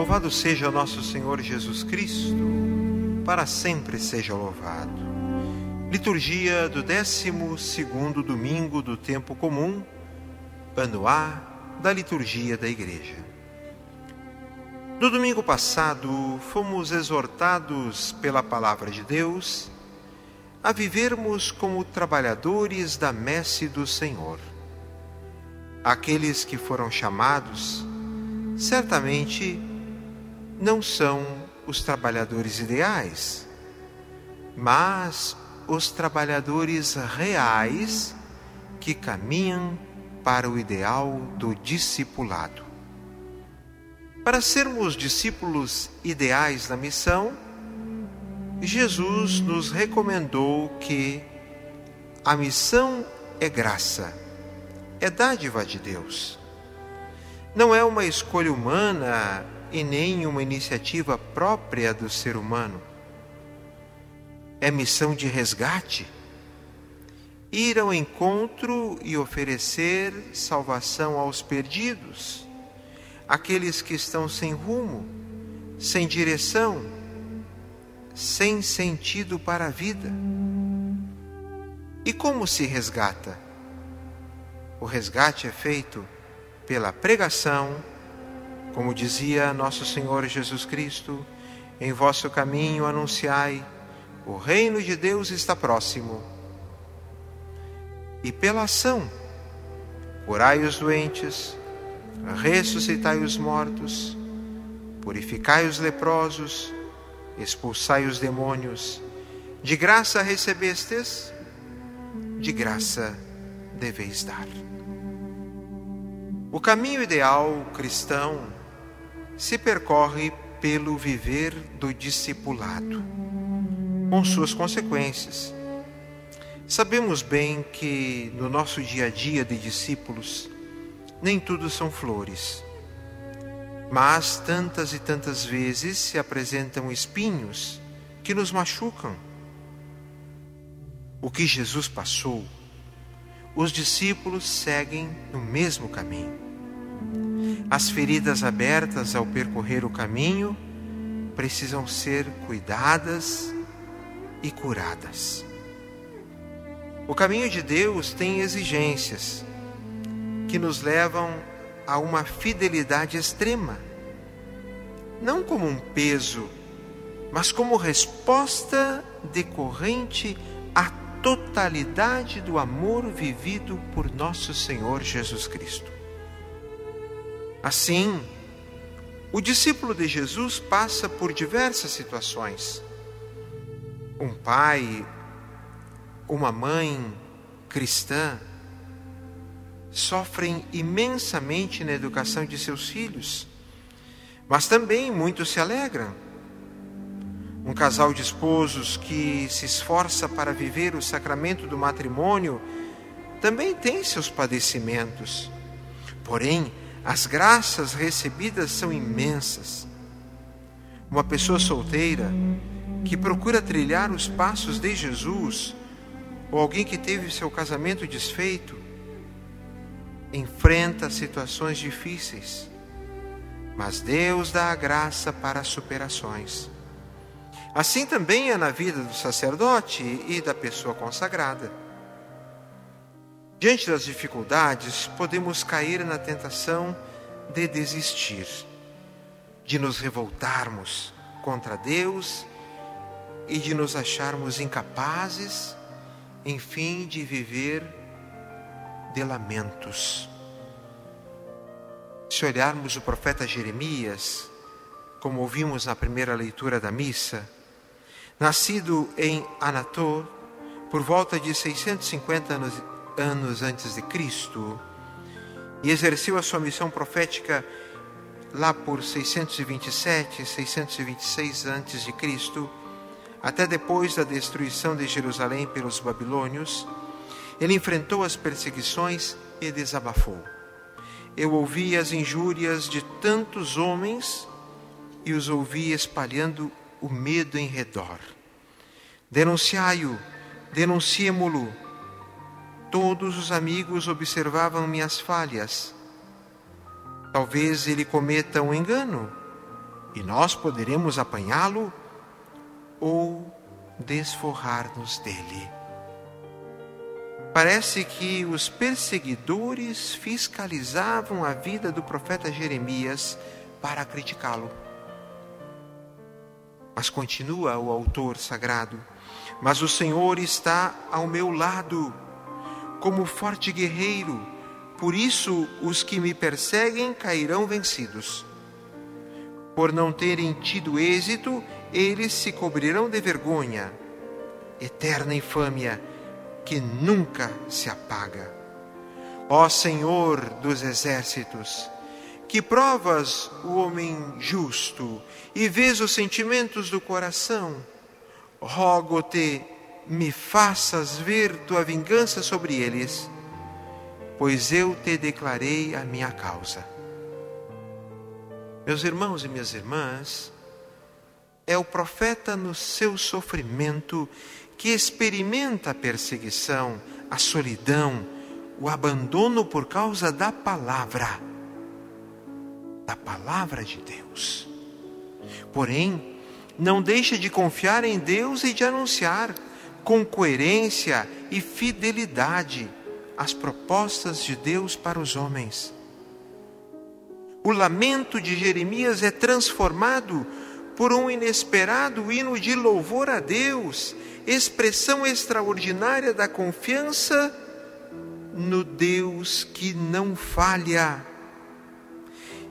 Louvado seja nosso Senhor Jesus Cristo, para sempre seja louvado. Liturgia do 12 domingo do tempo comum, ano A da liturgia da Igreja. No domingo passado, fomos exortados pela palavra de Deus a vivermos como trabalhadores da messe do Senhor. Aqueles que foram chamados, certamente não são os trabalhadores ideais, mas os trabalhadores reais que caminham para o ideal do discipulado. Para sermos discípulos ideais na missão, Jesus nos recomendou que a missão é graça, é dádiva de Deus. Não é uma escolha humana e nem uma iniciativa própria do ser humano. É missão de resgate. Ir ao encontro e oferecer salvação aos perdidos, aqueles que estão sem rumo, sem direção, sem sentido para a vida. E como se resgata? O resgate é feito pela pregação, como dizia nosso Senhor Jesus Cristo, em vosso caminho anunciai: o reino de Deus está próximo. E pela ação, curai os doentes, ressuscitai os mortos, purificai os leprosos, expulsai os demônios. De graça recebestes, de graça deveis dar. O caminho ideal cristão se percorre pelo viver do discipulado, com suas consequências. Sabemos bem que no nosso dia a dia de discípulos, nem tudo são flores, mas tantas e tantas vezes se apresentam espinhos que nos machucam. O que Jesus passou os discípulos seguem no mesmo caminho. As feridas abertas ao percorrer o caminho precisam ser cuidadas e curadas. O caminho de Deus tem exigências que nos levam a uma fidelidade extrema, não como um peso, mas como resposta decorrente a totalidade do amor vivido por nosso Senhor Jesus Cristo. Assim, o discípulo de Jesus passa por diversas situações. Um pai, uma mãe cristã sofrem imensamente na educação de seus filhos, mas também muitos se alegram um casal de esposos que se esforça para viver o sacramento do matrimônio também tem seus padecimentos. Porém, as graças recebidas são imensas. Uma pessoa solteira que procura trilhar os passos de Jesus, ou alguém que teve seu casamento desfeito, enfrenta situações difíceis, mas Deus dá a graça para as superações. Assim também é na vida do sacerdote e da pessoa consagrada. Diante das dificuldades, podemos cair na tentação de desistir, de nos revoltarmos contra Deus e de nos acharmos incapazes, enfim, de viver de lamentos. Se olharmos o profeta Jeremias, como ouvimos na primeira leitura da missa, Nascido em Anator, por volta de 650 anos, anos antes de Cristo, e exerceu a sua missão profética lá por 627, 626 antes de Cristo, até depois da destruição de Jerusalém pelos babilônios, ele enfrentou as perseguições e desabafou. Eu ouvi as injúrias de tantos homens e os ouvi espalhando o medo em redor. Denunciai-o, denunciemo-lo. Todos os amigos observavam minhas falhas. Talvez ele cometa um engano, e nós poderemos apanhá-lo ou desforrar-nos dele. Parece que os perseguidores fiscalizavam a vida do profeta Jeremias para criticá-lo. Mas continua o autor sagrado: Mas o Senhor está ao meu lado, como forte guerreiro, por isso os que me perseguem cairão vencidos. Por não terem tido êxito, eles se cobrirão de vergonha, eterna infâmia que nunca se apaga. Ó Senhor dos exércitos, que provas o homem justo e vês os sentimentos do coração, rogo-te, me faças ver tua vingança sobre eles, pois eu te declarei a minha causa. Meus irmãos e minhas irmãs, é o profeta no seu sofrimento que experimenta a perseguição, a solidão, o abandono por causa da palavra, da palavra de Deus. Porém, não deixa de confiar em Deus e de anunciar com coerência e fidelidade as propostas de Deus para os homens. O lamento de Jeremias é transformado por um inesperado hino de louvor a Deus expressão extraordinária da confiança no Deus que não falha.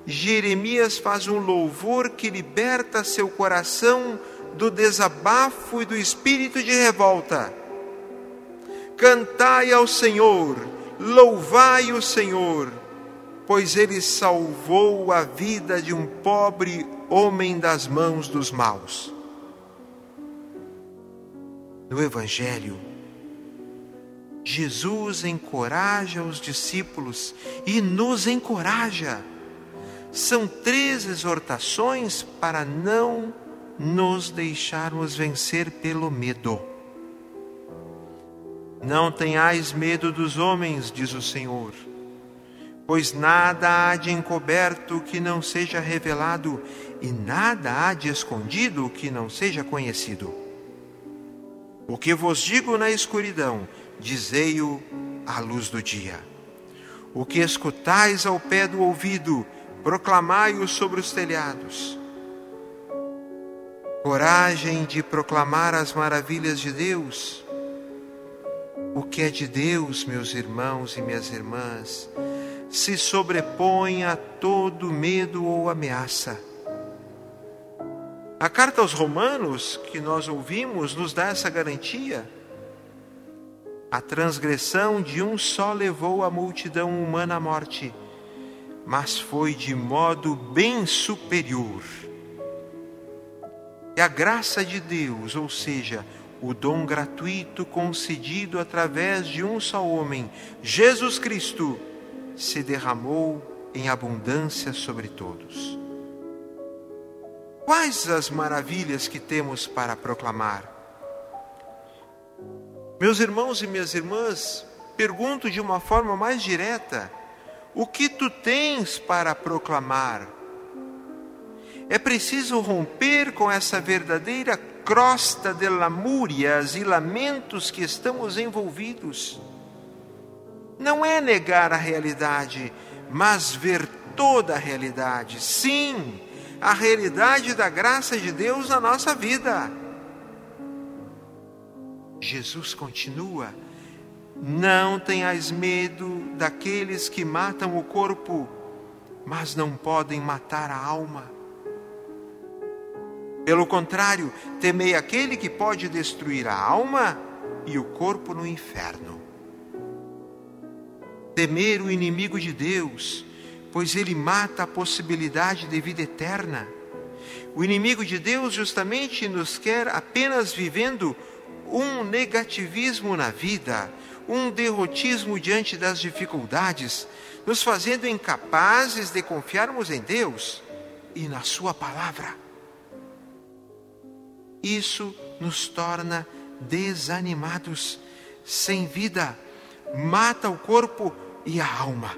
Jeremias faz um louvor que liberta seu coração do desabafo e do espírito de revolta. Cantai ao Senhor, louvai o Senhor, pois ele salvou a vida de um pobre homem das mãos dos maus no Evangelho, Jesus encoraja os discípulos e nos encoraja. São três exortações para não nos deixarmos vencer pelo medo. Não tenhais medo dos homens, diz o Senhor, pois nada há de encoberto que não seja revelado, e nada há de escondido que não seja conhecido. O que vos digo na escuridão, dizei-o à luz do dia. O que escutais ao pé do ouvido, proclamai-o sobre os telhados. Coragem de proclamar as maravilhas de Deus. O que é de Deus, meus irmãos e minhas irmãs, se sobrepõe a todo medo ou ameaça a carta aos Romanos, que nós ouvimos, nos dá essa garantia. A transgressão de um só levou a multidão humana à morte, mas foi de modo bem superior. E a graça de Deus, ou seja, o dom gratuito concedido através de um só homem, Jesus Cristo, se derramou em abundância sobre todos. Quais as maravilhas que temos para proclamar? Meus irmãos e minhas irmãs, pergunto de uma forma mais direta: o que tu tens para proclamar? É preciso romper com essa verdadeira crosta de lamúrias e lamentos que estamos envolvidos. Não é negar a realidade, mas ver toda a realidade. Sim, a realidade da graça de Deus na nossa vida. Jesus continua: Não tenhais medo daqueles que matam o corpo, mas não podem matar a alma. Pelo contrário, temei aquele que pode destruir a alma e o corpo no inferno. Temer o inimigo de Deus pois ele mata a possibilidade de vida eterna. O inimigo de Deus justamente nos quer apenas vivendo um negativismo na vida, um derrotismo diante das dificuldades, nos fazendo incapazes de confiarmos em Deus e na Sua palavra. Isso nos torna desanimados, sem vida, mata o corpo e a alma.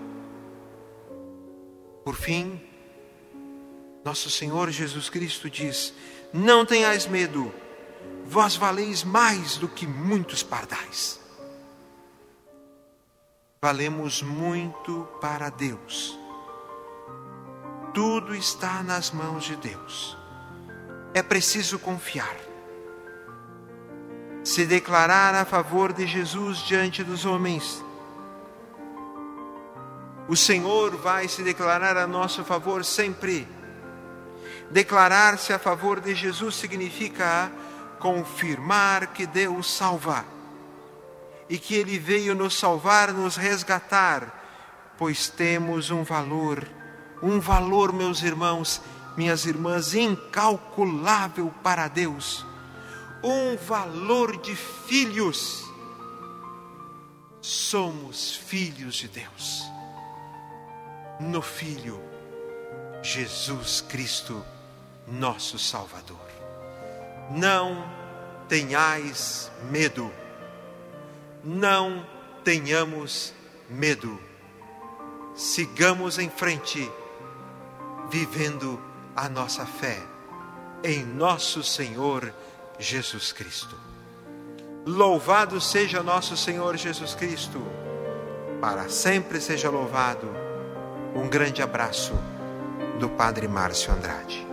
Por fim, Nosso Senhor Jesus Cristo diz: Não tenhais medo, vós valeis mais do que muitos pardais. Valemos muito para Deus. Tudo está nas mãos de Deus. É preciso confiar. Se declarar a favor de Jesus diante dos homens. O Senhor vai se declarar a nosso favor sempre. Declarar-se a favor de Jesus significa confirmar que Deus salva e que Ele veio nos salvar, nos resgatar, pois temos um valor, um valor, meus irmãos, minhas irmãs, incalculável para Deus, um valor de filhos. Somos filhos de Deus. No Filho, Jesus Cristo, nosso Salvador. Não tenhais medo, não tenhamos medo. Sigamos em frente, vivendo a nossa fé em nosso Senhor Jesus Cristo. Louvado seja nosso Senhor Jesus Cristo, para sempre seja louvado. Um grande abraço do Padre Márcio Andrade.